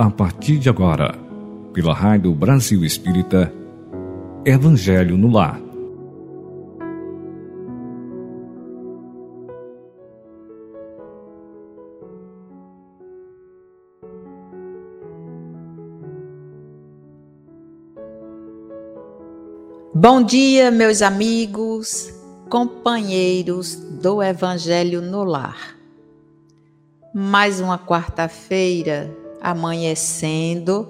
a partir de agora, pela Rádio Brasil Espírita, Evangelho no Lar. Bom dia, meus amigos, companheiros do Evangelho no Lar. Mais uma quarta-feira amanhecendo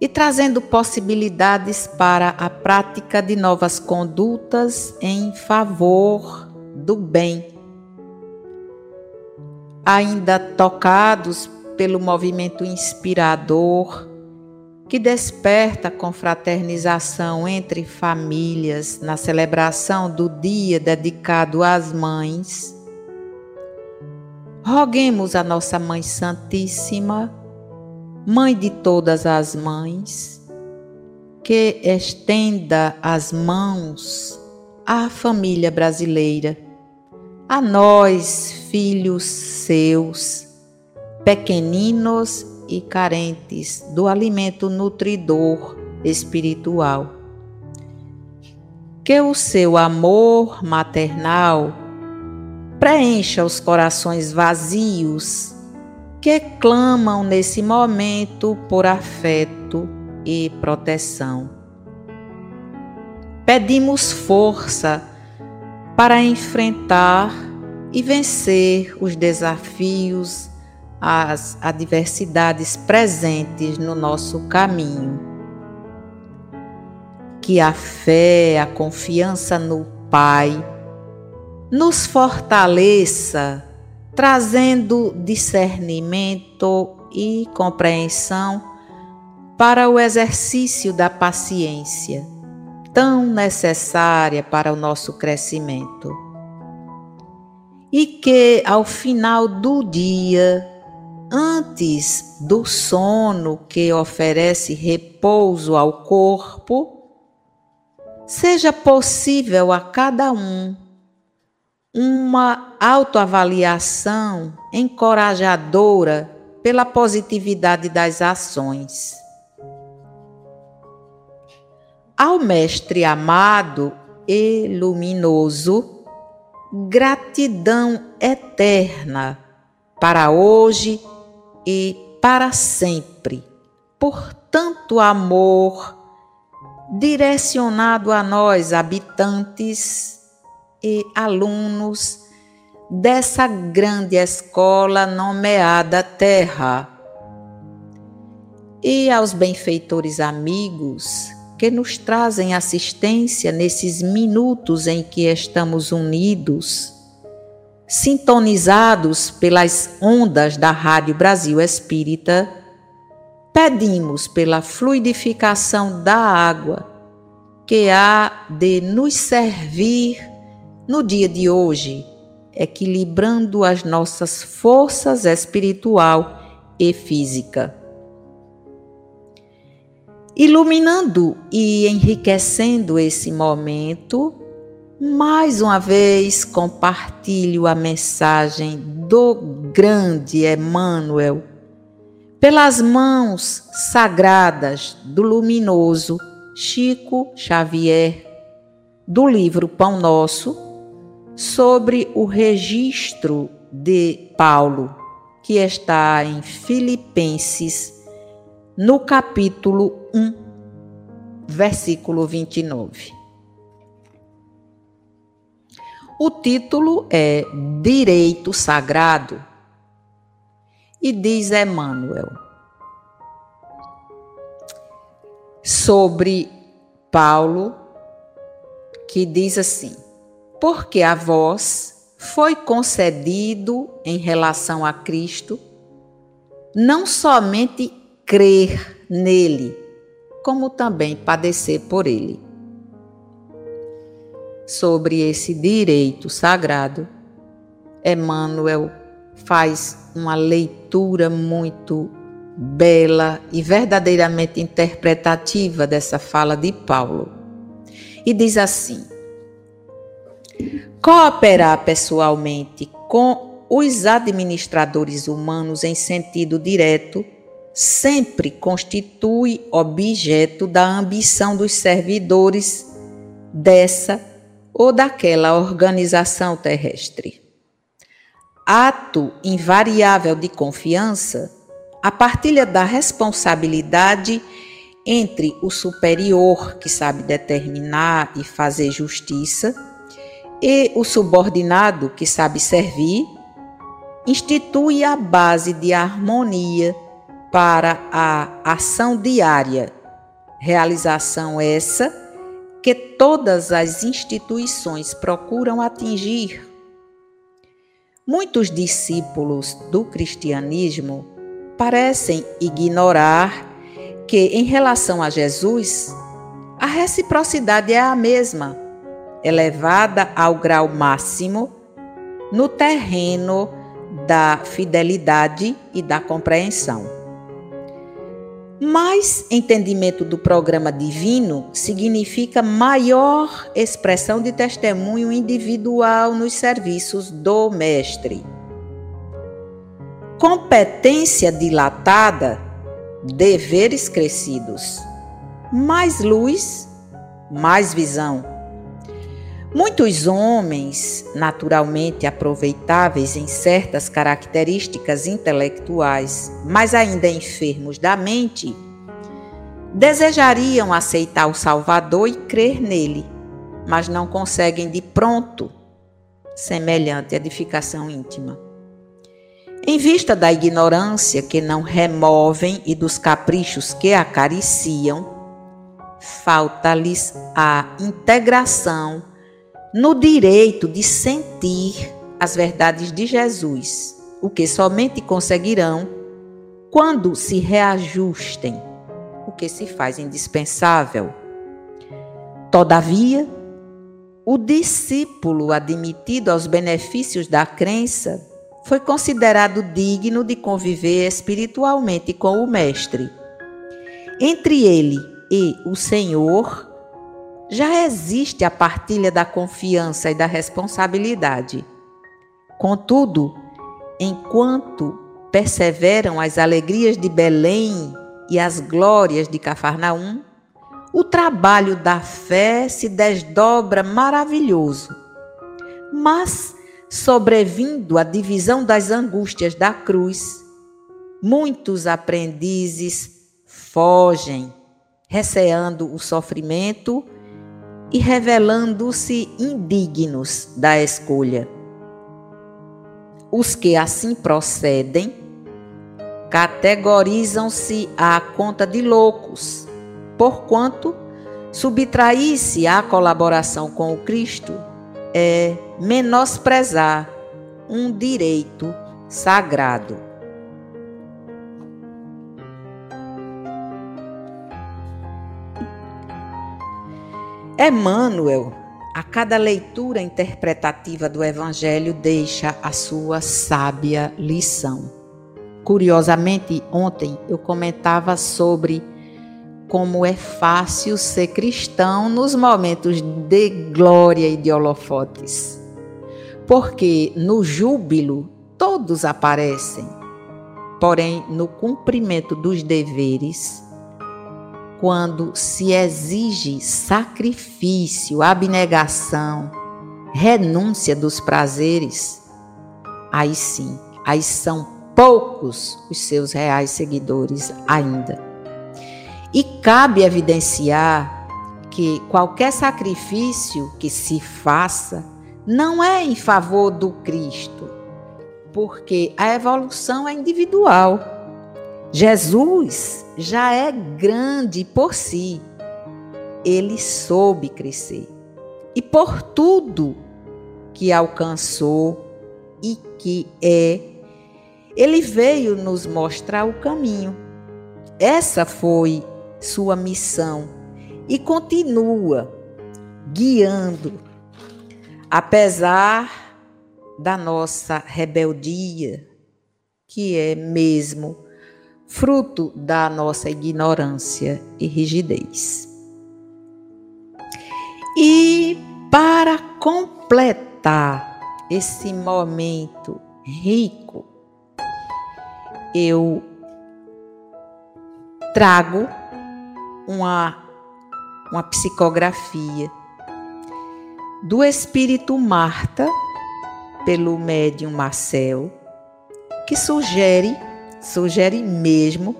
e trazendo possibilidades para a prática de novas condutas em favor do bem. Ainda tocados pelo movimento inspirador que desperta confraternização entre famílias na celebração do dia dedicado às mães. Roguemos a nossa Mãe Santíssima, Mãe de todas as mães, que estenda as mãos à família brasileira, a nós, filhos seus, pequeninos e carentes do alimento nutridor espiritual. Que o seu amor maternal preencha os corações vazios que clamam nesse momento por afeto e proteção. Pedimos força para enfrentar e vencer os desafios as adversidades presentes no nosso caminho. Que a fé, a confiança no Pai nos fortaleça, trazendo discernimento e compreensão para o exercício da paciência, tão necessária para o nosso crescimento. E que ao final do dia antes do sono que oferece repouso ao corpo, seja possível a cada um uma autoavaliação encorajadora pela positividade das ações. Ao Mestre amado e luminoso, gratidão eterna para hoje e para sempre, por tanto amor direcionado a nós, habitantes e alunos dessa grande escola nomeada Terra, e aos benfeitores amigos que nos trazem assistência nesses minutos em que estamos unidos sintonizados pelas ondas da Rádio Brasil Espírita, pedimos pela fluidificação da água que há de nos servir no dia de hoje, equilibrando as nossas forças espiritual e física. Iluminando e enriquecendo esse momento, mais uma vez compartilho a mensagem do grande Emmanuel pelas mãos sagradas do luminoso Chico Xavier, do livro Pão Nosso, sobre o registro de Paulo, que está em Filipenses, no capítulo 1, versículo 29. O título é Direito Sagrado e diz Emmanuel sobre Paulo, que diz assim: Porque a vós foi concedido em relação a Cristo não somente crer nele, como também padecer por ele sobre esse direito sagrado, Emmanuel faz uma leitura muito bela e verdadeiramente interpretativa dessa fala de Paulo. E diz assim: cooperar pessoalmente com os administradores humanos em sentido direto sempre constitui objeto da ambição dos servidores dessa ou daquela organização terrestre. Ato invariável de confiança, a partilha da responsabilidade entre o superior, que sabe determinar e fazer justiça, e o subordinado, que sabe servir, institui a base de harmonia para a ação diária, realização essa que todas as instituições procuram atingir. Muitos discípulos do cristianismo parecem ignorar que, em relação a Jesus, a reciprocidade é a mesma, elevada ao grau máximo no terreno da fidelidade e da compreensão. Mais entendimento do programa divino significa maior expressão de testemunho individual nos serviços do Mestre. Competência dilatada, deveres crescidos. Mais luz, mais visão. Muitos homens, naturalmente aproveitáveis em certas características intelectuais, mas ainda enfermos da mente, desejariam aceitar o Salvador e crer nele, mas não conseguem de pronto semelhante edificação íntima. Em vista da ignorância que não removem e dos caprichos que acariciam, falta-lhes a integração no direito de sentir as verdades de Jesus, o que somente conseguirão quando se reajustem, o que se faz indispensável. Todavia, o discípulo admitido aos benefícios da crença foi considerado digno de conviver espiritualmente com o Mestre. Entre ele e o Senhor, já existe a partilha da confiança e da responsabilidade. Contudo, enquanto perseveram as alegrias de Belém e as glórias de Cafarnaum, o trabalho da fé se desdobra maravilhoso. Mas, sobrevindo a divisão das angústias da cruz, muitos aprendizes fogem, receando o sofrimento e revelando-se indignos da escolha. Os que assim procedem categorizam-se à conta de loucos, porquanto subtrair-se à colaboração com o Cristo é menosprezar um direito sagrado. Emmanuel, a cada leitura interpretativa do Evangelho, deixa a sua sábia lição. Curiosamente, ontem eu comentava sobre como é fácil ser cristão nos momentos de glória e de holofotes. Porque no júbilo todos aparecem, porém no cumprimento dos deveres quando se exige sacrifício, abnegação, renúncia dos prazeres, aí sim, aí são poucos os seus reais seguidores ainda. E cabe evidenciar que qualquer sacrifício que se faça não é em favor do Cristo, porque a evolução é individual. Jesus já é grande por si. Ele soube crescer. E por tudo que alcançou e que é, ele veio nos mostrar o caminho. Essa foi sua missão e continua guiando, apesar da nossa rebeldia, que é mesmo fruto da nossa ignorância e rigidez. E para completar esse momento rico, eu trago uma, uma psicografia do espírito Marta, pelo médium Marcel, que sugere, sugere mesmo,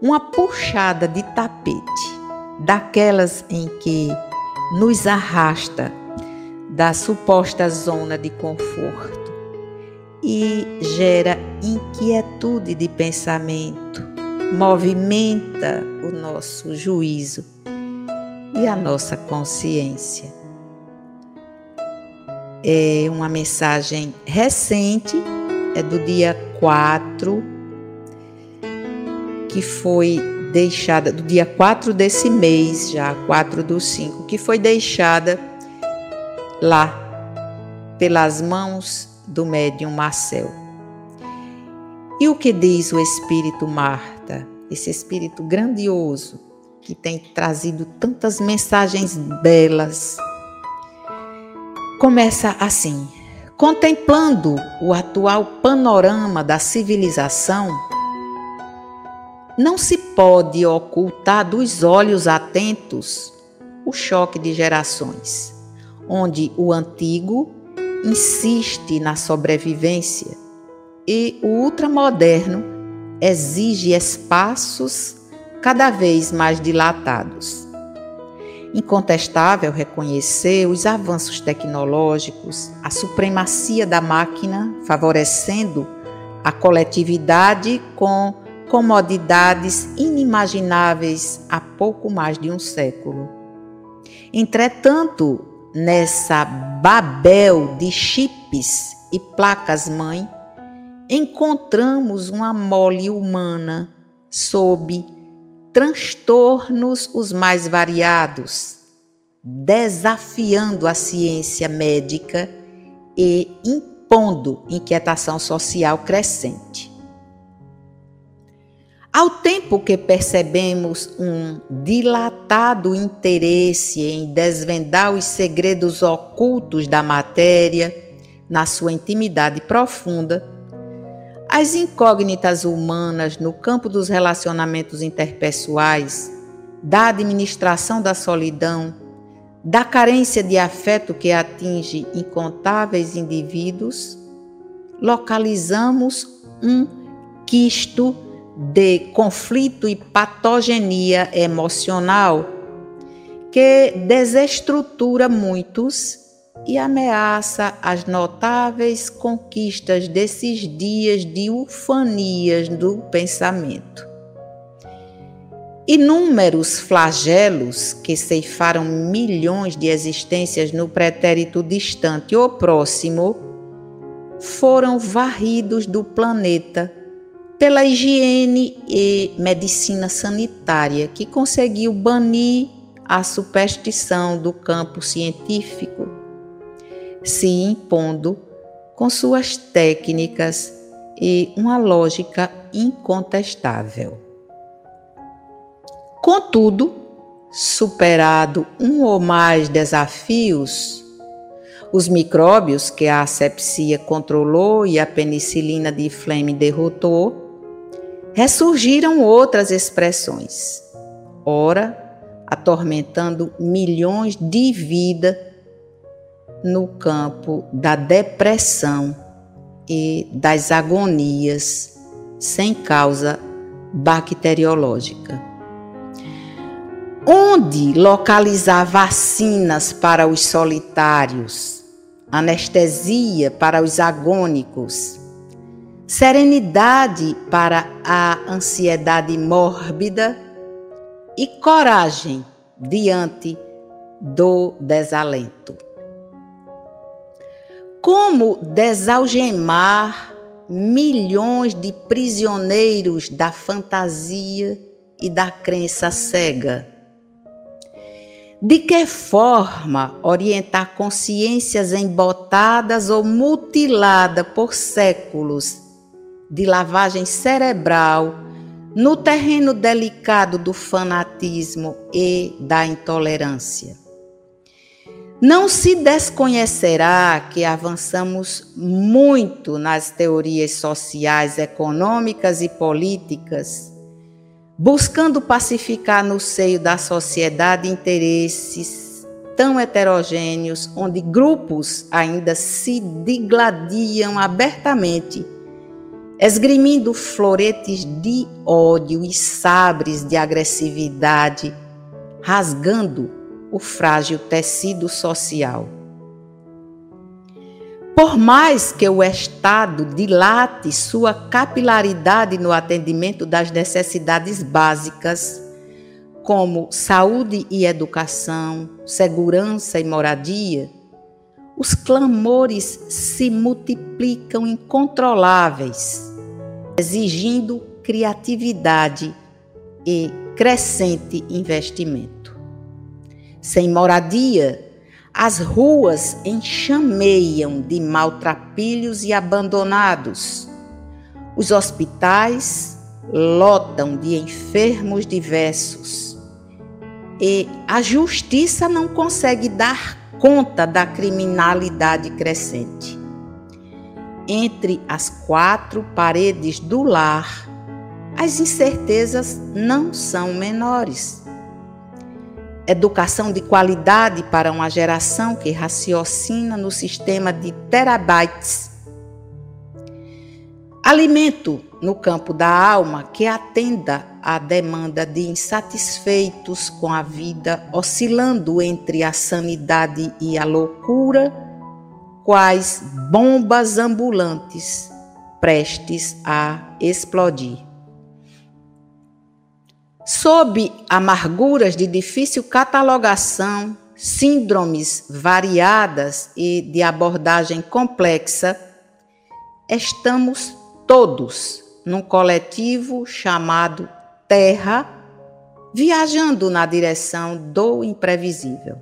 uma puxada de tapete, daquelas em que nos arrasta da suposta zona de conforto e gera inquietude de pensamento, movimenta o nosso juízo e a nossa consciência. É uma mensagem recente, é do dia 4, que foi deixada, do dia 4 desse mês, já 4 do 5, que foi deixada lá pelas mãos do médium Marcel. E o que diz o Espírito Marta, esse Espírito grandioso que tem trazido tantas mensagens belas? Começa assim: contemplando o atual panorama da civilização, não se pode ocultar dos olhos atentos o choque de gerações onde o antigo insiste na sobrevivência e o ultramoderno exige espaços cada vez mais dilatados. Incontestável reconhecer os avanços tecnológicos, a supremacia da máquina favorecendo a coletividade com comodidades inimagináveis há pouco mais de um século. Entretanto, nessa Babel de chips e placas-mãe, encontramos uma mole humana sob transtornos os mais variados, desafiando a ciência médica e impondo inquietação social crescente. Ao tempo que percebemos um dilatado interesse em desvendar os segredos ocultos da matéria na sua intimidade profunda, as incógnitas humanas no campo dos relacionamentos interpessoais, da administração da solidão, da carência de afeto que atinge incontáveis indivíduos, localizamos um quisto de conflito e patogenia emocional que desestrutura muitos e ameaça as notáveis conquistas desses dias de ufanias do pensamento. Inúmeros flagelos que ceifaram milhões de existências no pretérito distante ou próximo foram varridos do planeta pela higiene e medicina sanitária, que conseguiu banir a superstição do campo científico, se impondo com suas técnicas e uma lógica incontestável. Contudo, superado um ou mais desafios, os micróbios que a asepsia controlou e a penicilina de Flemme derrotou, ressurgiram outras expressões, ora atormentando milhões de vidas no campo da depressão e das agonias sem causa bacteriológica. Onde localizar vacinas para os solitários, anestesia para os agônicos, serenidade para a ansiedade mórbida e coragem diante do desalento. Como desalgemar milhões de prisioneiros da fantasia e da crença cega? De que forma orientar consciências embotadas ou mutiladas por séculos de lavagem cerebral no terreno delicado do fanatismo e da intolerância. Não se desconhecerá que avançamos muito nas teorias sociais, econômicas e políticas, buscando pacificar no seio da sociedade interesses tão heterogêneos, onde grupos ainda se digladiam abertamente, esgrimindo floretes de ódio e sabres de agressividade, rasgando o frágil tecido social. Por mais que o Estado dilate sua capilaridade no atendimento das necessidades básicas, como saúde e educação, segurança e moradia, os clamores se multiplicam incontroláveis, exigindo criatividade e crescente investimento. Sem moradia, as ruas enxameiam de maltrapilhos e abandonados. Os hospitais lotam de enfermos diversos. E a justiça não consegue dar conta da criminalidade crescente. Entre as quatro paredes do lar, as incertezas não são menores educação de qualidade para uma geração que raciocina no sistema de terabytes. Alimento no campo da alma que atenda à demanda de insatisfeitos com a vida, oscilando entre a sanidade e a loucura, quais bombas ambulantes prestes a explodir. Sob amarguras de difícil catalogação, síndromes variadas e de abordagem complexa, estamos todos num coletivo chamado Terra, viajando na direção do imprevisível.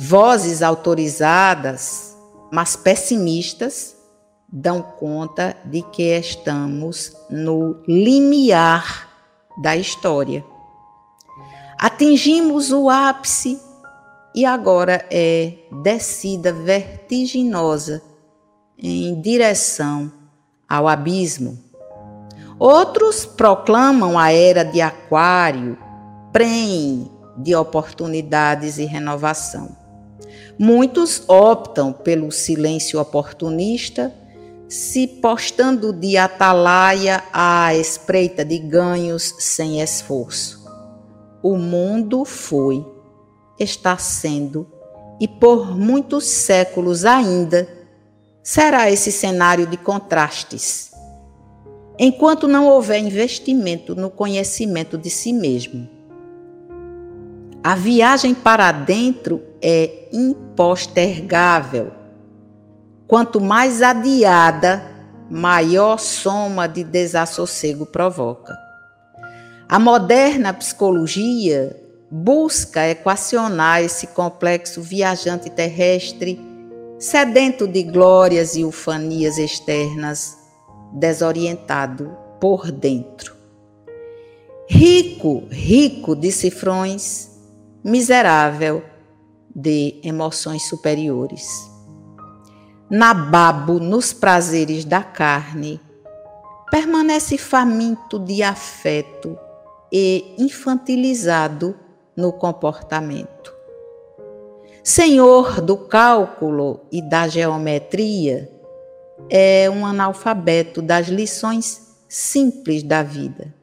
Vozes autorizadas, mas pessimistas, dão conta de que estamos no limiar da história. Atingimos o ápice e agora é descida vertiginosa em direção ao abismo. Outros proclamam a era de Aquário, prem de oportunidades e renovação. Muitos optam pelo silêncio oportunista se postando de atalaia à espreita de ganhos sem esforço. O mundo foi, está sendo e por muitos séculos ainda será esse cenário de contrastes. Enquanto não houver investimento no conhecimento de si mesmo. A viagem para dentro é impostergável Quanto mais adiada, maior soma de desassossego provoca. A moderna psicologia busca equacionar esse complexo viajante terrestre, sedento de glórias e ufanias externas, desorientado por dentro. Rico, rico de cifrões, miserável de emoções superiores nababo nos prazeres da carne, permanece faminto de afeto e infantilizado no comportamento. Senhor do cálculo e da geometria, é um analfabeto das lições simples da vida.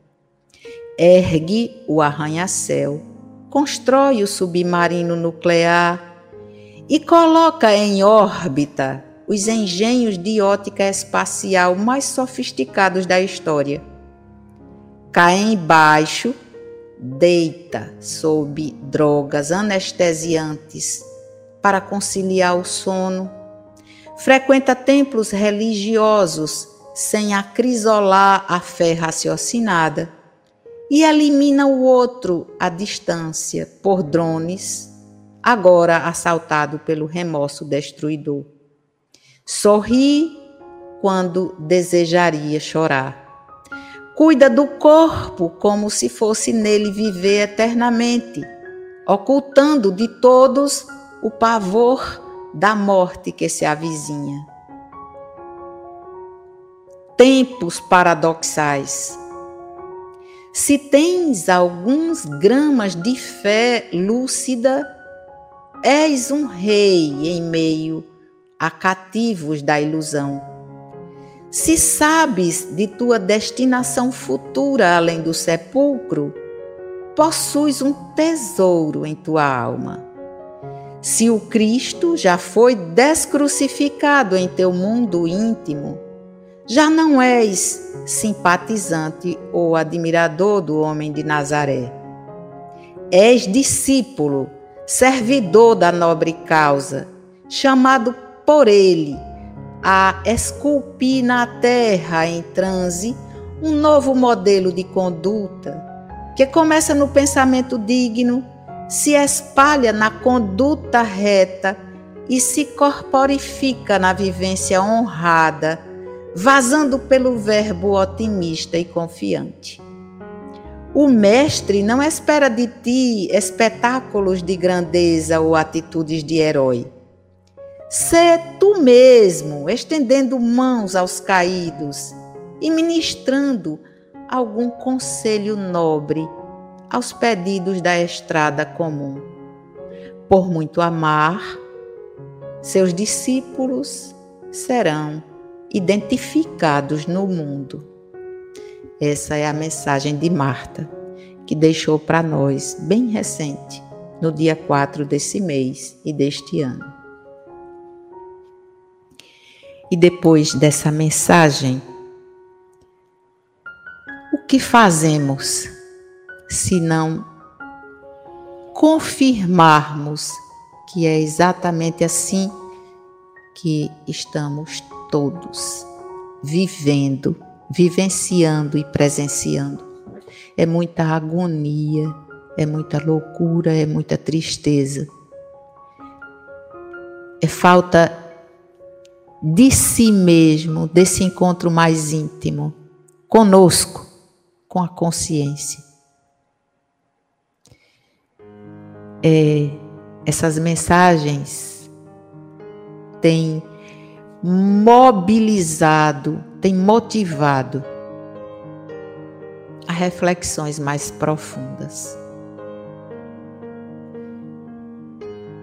Ergue o arranha-céu, constrói o submarino nuclear e coloca em órbita os engenhos de ótica espacial mais sofisticados da história. Cai embaixo, deita sob drogas anestesiantes para conciliar o sono, frequenta templos religiosos sem acrisolar a fé raciocinada e elimina o outro à distância por drones, agora assaltado pelo remorso destruidor. Sorri quando desejaria chorar. Cuida do corpo como se fosse nele viver eternamente, ocultando de todos o pavor da morte que se avizinha. Tempos paradoxais. Se tens alguns gramas de fé lúcida, és um rei em meio a cativos da ilusão. Se sabes de tua destinação futura além do sepulcro, possuis um tesouro em tua alma. Se o Cristo já foi descrucificado em teu mundo íntimo, já não és simpatizante ou admirador do homem de Nazaré. És discípulo, servidor da nobre causa, chamado por ele a esculpir na terra em transe um novo modelo de conduta que começa no pensamento digno se espalha na conduta reta e se corporifica na vivência honrada, vazando pelo verbo otimista e confiante. O mestre não espera de ti espetáculos de grandeza ou atitudes de herói. Sê tu mesmo, estendendo mãos aos caídos e ministrando algum conselho nobre aos pedidos da estrada comum. Por muito amar, seus discípulos serão identificados no mundo. Essa é a mensagem de Marta, que deixou para nós bem recente, no dia 4 desse mês e deste ano. E depois dessa mensagem, o que fazemos se não confirmarmos que é exatamente assim que estamos todos vivendo, vivenciando e presenciando. É muita agonia, é muita loucura, é muita tristeza. É falta de si mesmo, desse encontro mais íntimo conosco, com a consciência. é, essas mensagens têm mobilizado, têm motivado a reflexões mais profundas.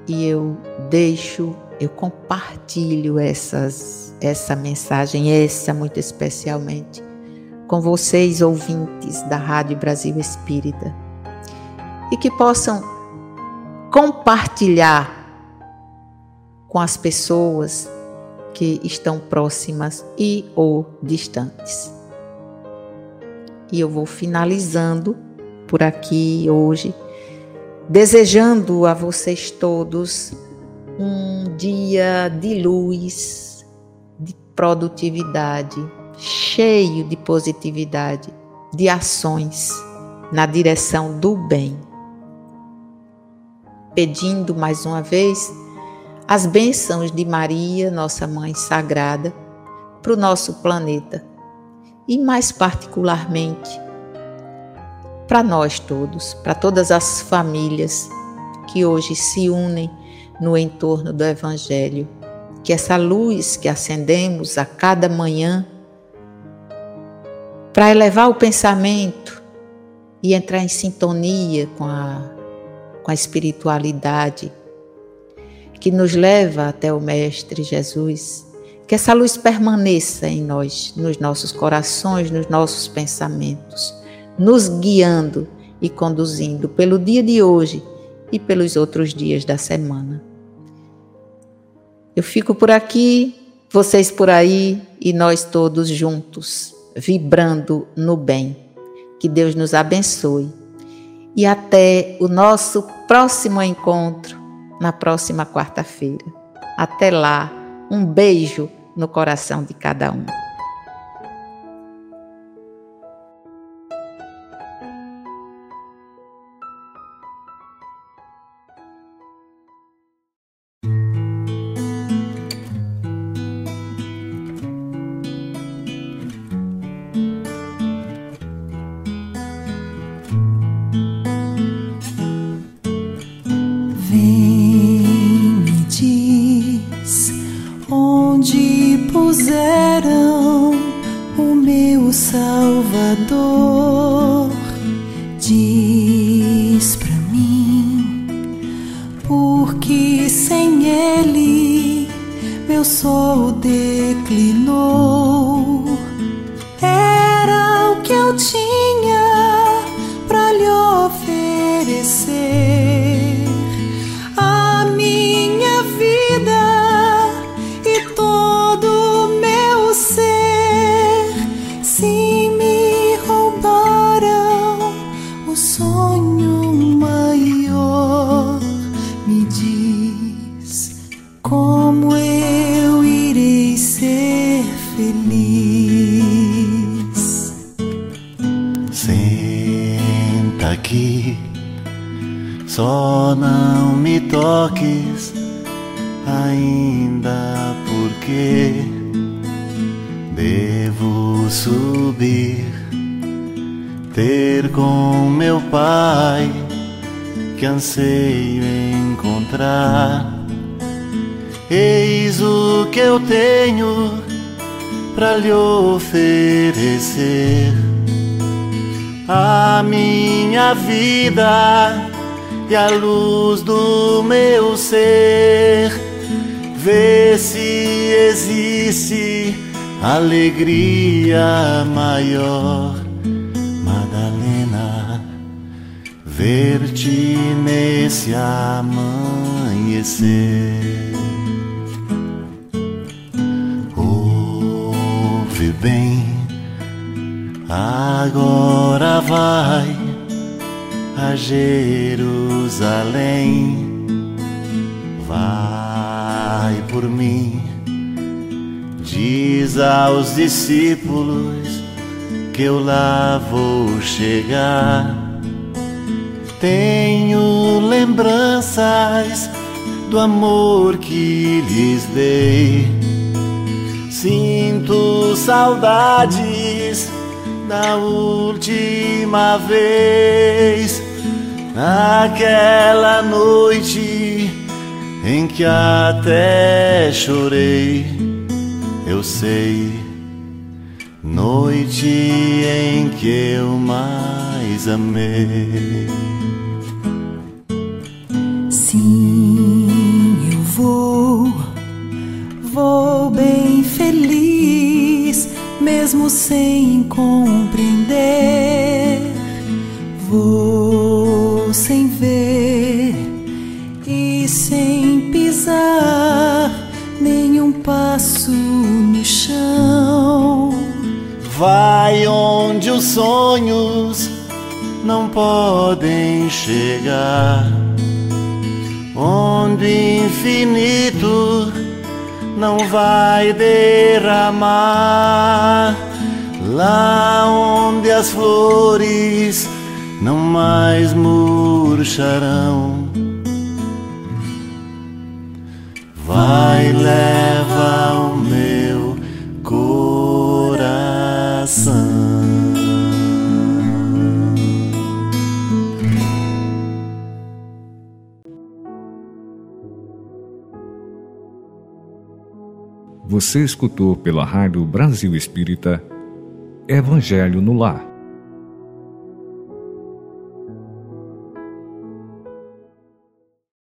E eu deixo, eu compartilho essas, essa mensagem, essa muito especialmente, com vocês ouvintes da Rádio Brasil Espírita, e que possam compartilhar com as pessoas que estão próximas e ou distantes. E eu vou finalizando por aqui hoje, desejando a vocês todos um dia de luz, de produtividade, cheio de positividade, de ações na direção do bem pedindo mais uma vez as bênçãos de Maria, nossa Mãe Sagrada, para o nosso planeta e, mais particularmente, para nós todos, para todas as famílias que hoje se unem no entorno do Evangelho. Que essa luz que acendemos a cada manhã para elevar o pensamento e entrar em sintonia com a com a espiritualidade que nos leva até o Mestre Jesus. Que essa luz permaneça em nós, nos nossos corações, nos nossos pensamentos, nos guiando e conduzindo pelo dia de hoje e pelos outros dias da semana. Eu fico por aqui, vocês por aí e nós todos juntos, vibrando no bem. Que Deus nos abençoe e até o nosso próximo encontro na próxima quarta-feira. Até lá, um beijo no coração de cada um. Era o ainda, porque devo subir, ter com meu pai que anseio encontrar. Eis o que eu tenho para lhe oferecer a minha vida e a luz do meu ser. Vê se existe alegria maior, Madalena, ver-te nesse amanhecer. Ouve bem, agora vai a Jerusalém. Vai por mim, diz aos discípulos que eu lá vou chegar. Tenho lembranças do amor que lhes dei. Sinto saudades da última vez, naquela noite em que até chorei. Eu sei, noite em que eu mais amei. Sim, eu vou, vou bem feliz, mesmo sem compreender. Vou sem ver e sem pisar nenhum passo no chão. Vai onde os sonhos não podem chegar, onde o infinito não vai derramar, lá onde as flores não mais murcharão. Vai, leva o meu coração. Você escutou pela Rádio Brasil Espírita Evangelho no Lar